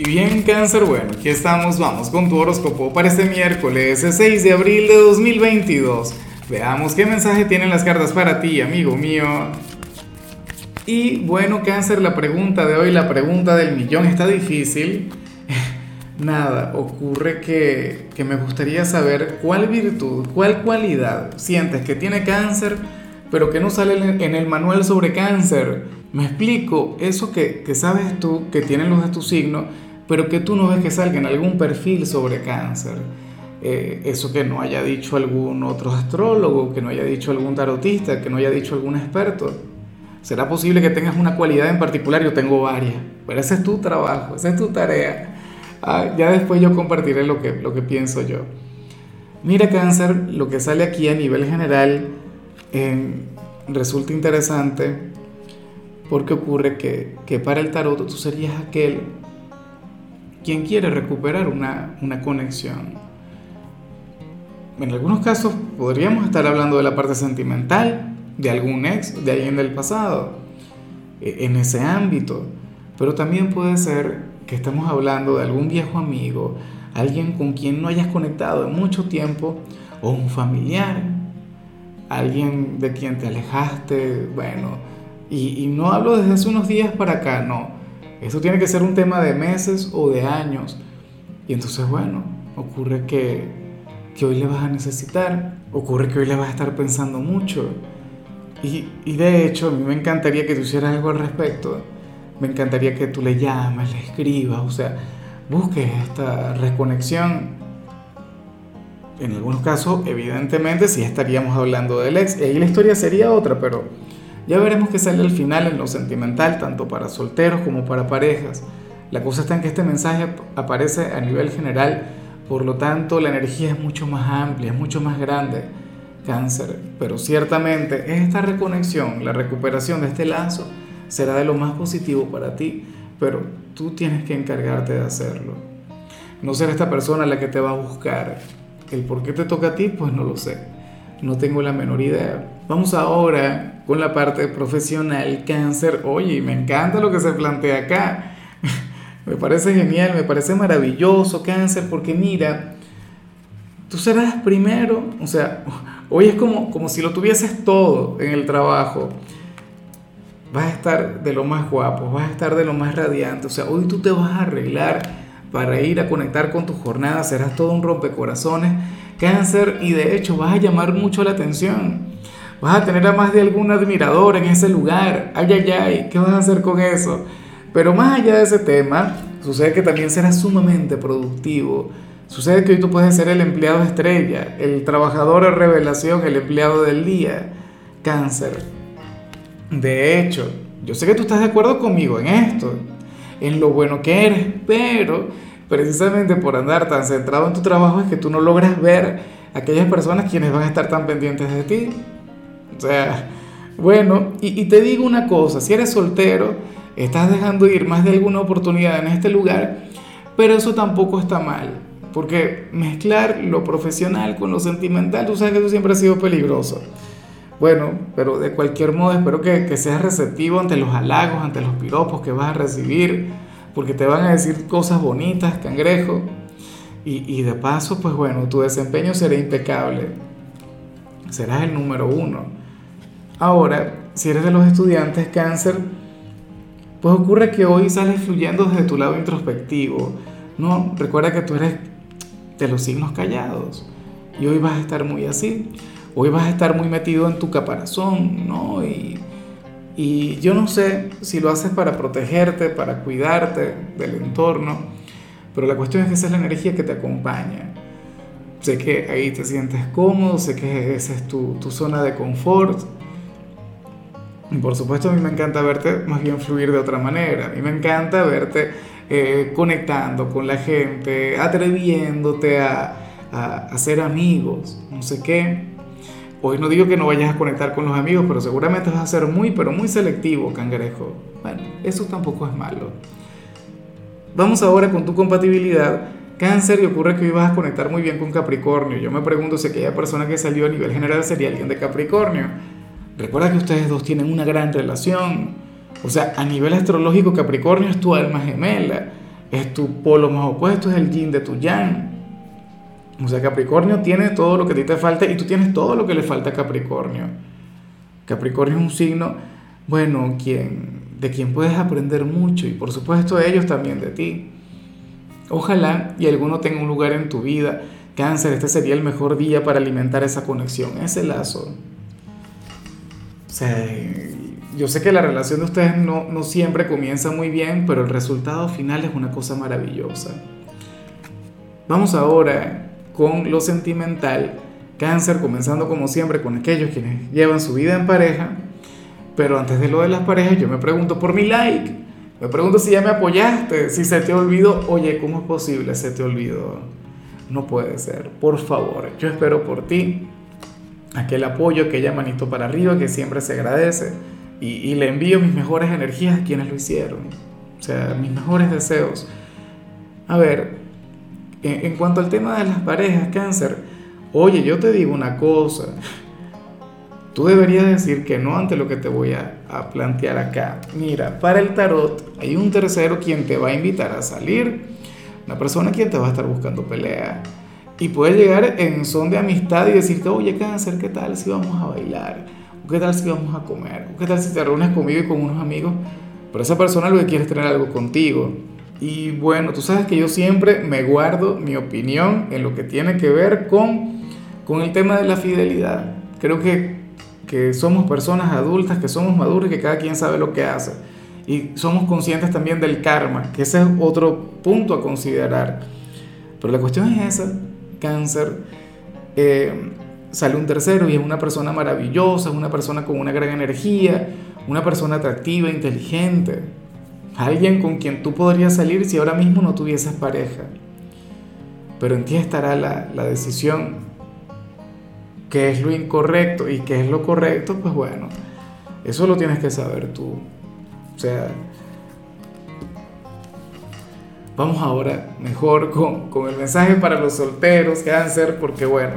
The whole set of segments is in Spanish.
Y bien, cáncer, bueno, aquí estamos, vamos con tu horóscopo para este miércoles 6 de abril de 2022. Veamos qué mensaje tienen las cartas para ti, amigo mío. Y bueno, cáncer, la pregunta de hoy, la pregunta del millón está difícil. Nada, ocurre que, que me gustaría saber cuál virtud, cuál cualidad sientes que tiene cáncer, pero que no sale en el manual sobre cáncer. Me explico, eso que, que sabes tú, que tienen los de tu signo, pero que tú no ves que salga en algún perfil sobre cáncer. Eh, eso que no haya dicho algún otro astrólogo, que no haya dicho algún tarotista, que no haya dicho algún experto. ¿Será posible que tengas una cualidad en particular? Yo tengo varias, pero ese es tu trabajo, esa es tu tarea. Ah, ya después yo compartiré lo que, lo que pienso yo. Mira cáncer, lo que sale aquí a nivel general eh, resulta interesante porque ocurre que, que para el tarot tú serías aquel quien quiere recuperar una, conexión. En algunos casos podríamos estar hablando de la parte sentimental, de algún ex, de alguien del pasado, e, en ese ámbito. Pero también puede ser que estemos hablando de algún viejo amigo, alguien con quien no hayas conectado en mucho tiempo, o un familiar, alguien de quien te alejaste, bueno, y no hablo desde hace unos días para acá, no eso tiene que ser un tema de meses o de años. Y entonces, bueno, ocurre que, que hoy le vas a necesitar, ocurre que hoy le vas a estar pensando mucho. Y, y, de hecho, a mí me encantaría que tú hicieras algo al respecto. Me encantaría que tú le llames, le escribas, o sea, busques esta reconexión. En algunos casos, evidentemente, sí estaríamos hablando del ex. Y ahí la historia sería otra, pero ya veremos qué sale al final en lo sentimental, tanto para solteros como para parejas. La cosa está en que este mensaje aparece a nivel general, por lo tanto la energía es mucho más amplia, es mucho más grande. Cáncer, pero ciertamente esta reconexión, la recuperación de este lazo, será de lo más positivo para ti, pero tú tienes que encargarte de hacerlo. No ser esta persona la que te va a buscar. El por qué te toca a ti, pues no lo sé. No tengo la menor idea. Vamos ahora con la parte profesional, cáncer. Oye, me encanta lo que se plantea acá. me parece genial, me parece maravilloso, cáncer, porque mira, tú serás primero, o sea, hoy es como, como si lo tuvieses todo en el trabajo. Vas a estar de lo más guapo, vas a estar de lo más radiante. O sea, hoy tú te vas a arreglar para ir a conectar con tu jornada, serás todo un rompecorazones cáncer y de hecho vas a llamar mucho la atención. Vas a tener a más de algún admirador en ese lugar. Ay, ay, ay, ¿qué vas a hacer con eso? Pero más allá de ese tema, sucede que también serás sumamente productivo. Sucede que hoy tú puedes ser el empleado estrella, el trabajador de revelación, el empleado del día. Cáncer. De hecho, yo sé que tú estás de acuerdo conmigo en esto, en lo bueno que eres, pero precisamente por andar tan centrado en tu trabajo es que tú no logras ver aquellas personas quienes van a estar tan pendientes de ti. O sea, bueno, y, te digo una cosa, si eres soltero, estás dejando ir más de alguna oportunidad en este lugar, pero eso tampoco está mal, porque mezclar lo profesional con lo sentimental, tú sabes que eso siempre ha sido peligroso. Bueno, pero de cualquier modo espero que, que seas receptivo ante los halagos, ante los piropos que vas a recibir porque te van a decir cosas bonitas, cangrejo, y, de paso, pues bueno, tu desempeño será impecable, serás el número uno. Ahora, si eres de los estudiantes cáncer, pues ocurre que hoy sales fluyendo desde tu lado introspectivo, ¿no? Recuerda que tú eres de los signos callados y hoy vas a estar muy así, hoy vas a estar muy metido en tu caparazón, ¿no? Y y yo no sé si lo haces para protegerte, para cuidarte del entorno, pero la cuestión es que esa es la energía que te acompaña. Sé que ahí te sientes cómodo, sé que esa es tu, tu zona de confort. Por supuesto a mí me encanta verte más bien fluir de otra manera. A mí me encanta verte eh, conectando con la gente, atreviéndote a, a, a ser amigos, no sé qué. Hoy no digo que no vayas a conectar con los amigos, pero seguramente vas a ser muy, pero muy selectivo, cangrejo. Bueno, eso tampoco es malo. Vamos ahora con tu compatibilidad. Cáncer y ocurre que hoy vas a conectar muy bien con Capricornio. Yo me pregunto si aquella persona que salió a nivel general sería alguien de Capricornio. Recuerda que ustedes dos tienen una gran relación. O sea, a nivel astrológico Capricornio es tu alma gemela. es tu polo más opuesto, es el yin de tu yang. O sea, Capricornio tiene todo lo que a ti te falta y tú tienes todo lo que le falta a Capricornio. Capricornio es un signo, bueno, quien, de quien puedes aprender mucho y por supuesto ellos también de ti. Ojalá y alguno tenga un lugar en tu vida. Cáncer, este sería el mejor día para alimentar esa conexión, ese lazo. O sea, yo sé que la relación de ustedes no, no siempre comienza muy bien, pero el resultado final es una cosa maravillosa. Vamos ahora con lo sentimental. Cáncer, comenzando como siempre con aquellos quienes llevan su vida en pareja. Pero antes de lo de las parejas, yo me pregunto por mi like. Me pregunto si ya me apoyaste, si se te olvidó. Oye, ¿cómo es posible? Se te olvidó. No puede ser. Por favor, yo espero por ti aquel apoyo, aquella manito para arriba que siempre se agradece. Y, y le envío mis mejores energías a quienes lo hicieron. O sea, mis mejores deseos. A ver, en, cuanto al tema de las parejas, cáncer, oye, yo te digo una cosa. Tú deberías decir que no ante lo que te voy a, a, plantear acá. Mira, para el tarot hay un tercero quien te va a invitar a salir, una persona quien te va a estar buscando pelea. Y puede llegar en son de amistad y decirte, oye, cáncer, ¿qué tal si vamos a bailar? ¿O qué tal si vamos a comer? ¿O qué tal si te reúnes conmigo y con unos amigos? Pero esa persona lo que quiere es tener algo contigo. Y bueno, tú sabes que yo siempre me guardo mi opinión en lo que tiene que ver con, con el tema de la fidelidad. Creo que, que somos personas adultas, que somos maduros y que cada quien sabe lo que hace. Y somos conscientes también del karma, que ese es otro punto a considerar. Pero la cuestión es esa, cáncer. Eh, sale un tercero y es una persona maravillosa, una persona con una gran energía, una persona atractiva, inteligente alguien con quien tú podrías salir si ahora mismo no tuvieses pareja. Pero en ti estará la, la decisión, qué es lo incorrecto y qué es lo correcto, pues bueno, eso lo tienes que saber tú. O sea, vamos ahora mejor con, con el mensaje para los solteros, cáncer, porque bueno,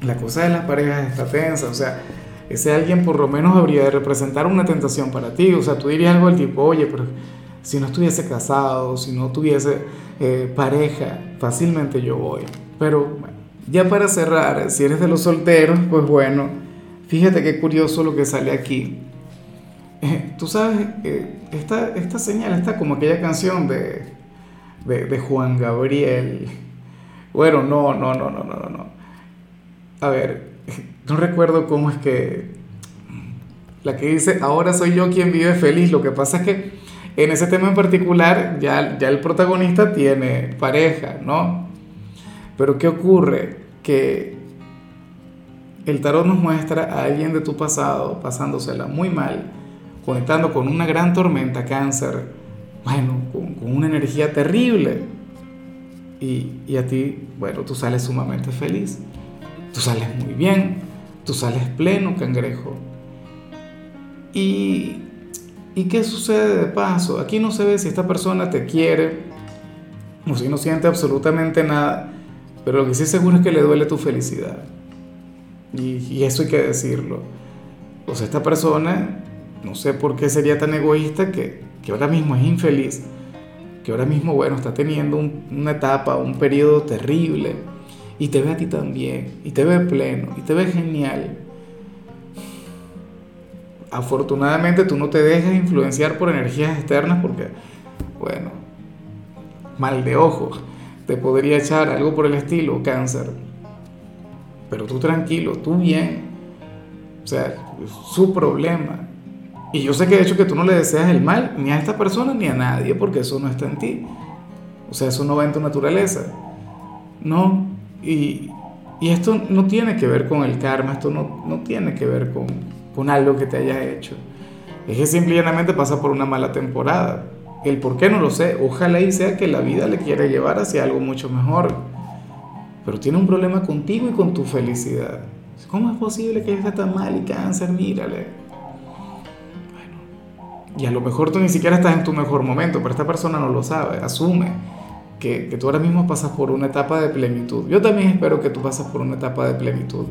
la cosa de las parejas está tensa, o sea, ese alguien por lo menos habría de representar una tentación para ti. O sea, tú dirías algo del tipo, oye, pero si no estuviese casado, si no tuviese eh, pareja, fácilmente yo voy. Pero ya para cerrar, si eres de los solteros, pues bueno, fíjate qué curioso lo que sale aquí. Tú sabes, eh, esta, esta señal está como aquella canción de, de, de Juan Gabriel. Bueno, no, no, no, no, no, no. A ver, no recuerdo cómo es que la que dice, ahora soy yo quien vive feliz. Lo que pasa es que en ese tema en particular ya, ya el protagonista tiene pareja, ¿no? Pero ¿qué ocurre? Que el tarot nos muestra a alguien de tu pasado pasándosela muy mal, conectando con una gran tormenta, cáncer, bueno, con, una energía terrible. Y, y a ti, bueno, tú sales sumamente feliz, tú sales muy bien Tú sales pleno, cangrejo. ¿Y, ¿Y qué sucede de paso? Aquí no se ve si esta persona te quiere o si no siente absolutamente nada, pero lo que sí seguro es que le duele tu felicidad. Y, y eso hay que decirlo. O sea, esta persona, no sé por qué sería tan egoísta que, que ahora mismo es infeliz, que ahora mismo, bueno, está teniendo una etapa, un periodo terrible y te ve a ti también, y te ve pleno, y te ve genial. Afortunadamente tú no te dejas influenciar por energías externas porque, bueno, mal de ojo, te podría echar algo por el estilo, cáncer. Pero tú tranquilo, tú bien. O sea, su problema. Y yo sé que de hecho que tú no le deseas el mal ni a esta persona ni a nadie porque eso no está en ti. O sea, eso no va en tu naturaleza. No, y, y esto no tiene que ver con el karma, esto no, no tiene que ver con, con algo que te haya hecho. Es que simplemente pasa por una mala temporada. El por qué no lo sé. Ojalá y sea que la vida le quiere llevar hacia algo mucho mejor. Pero tiene un problema contigo y con tu felicidad. ¿Cómo es posible que esté tan mal y cáncer? Mírale. Y a lo mejor tú ni siquiera estás en tu mejor momento, pero esta persona no lo sabe. Asume que, que, tú ahora mismo pasas por una etapa de plenitud. Yo también espero que tú pases por una etapa de plenitud.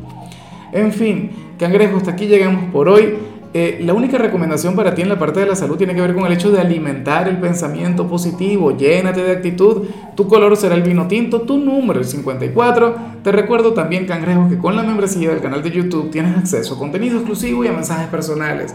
En fin, cangrejo, hasta aquí llegamos por hoy. eh, la única recomendación para ti en la parte de la salud tiene que ver con el hecho de alimentar el pensamiento positivo, llénate de actitud, tu color será el vino tinto, tu número es 54. Te recuerdo también, cangrejo, que con la membresía del canal de YouTube tienes acceso a contenido exclusivo y a mensajes personales.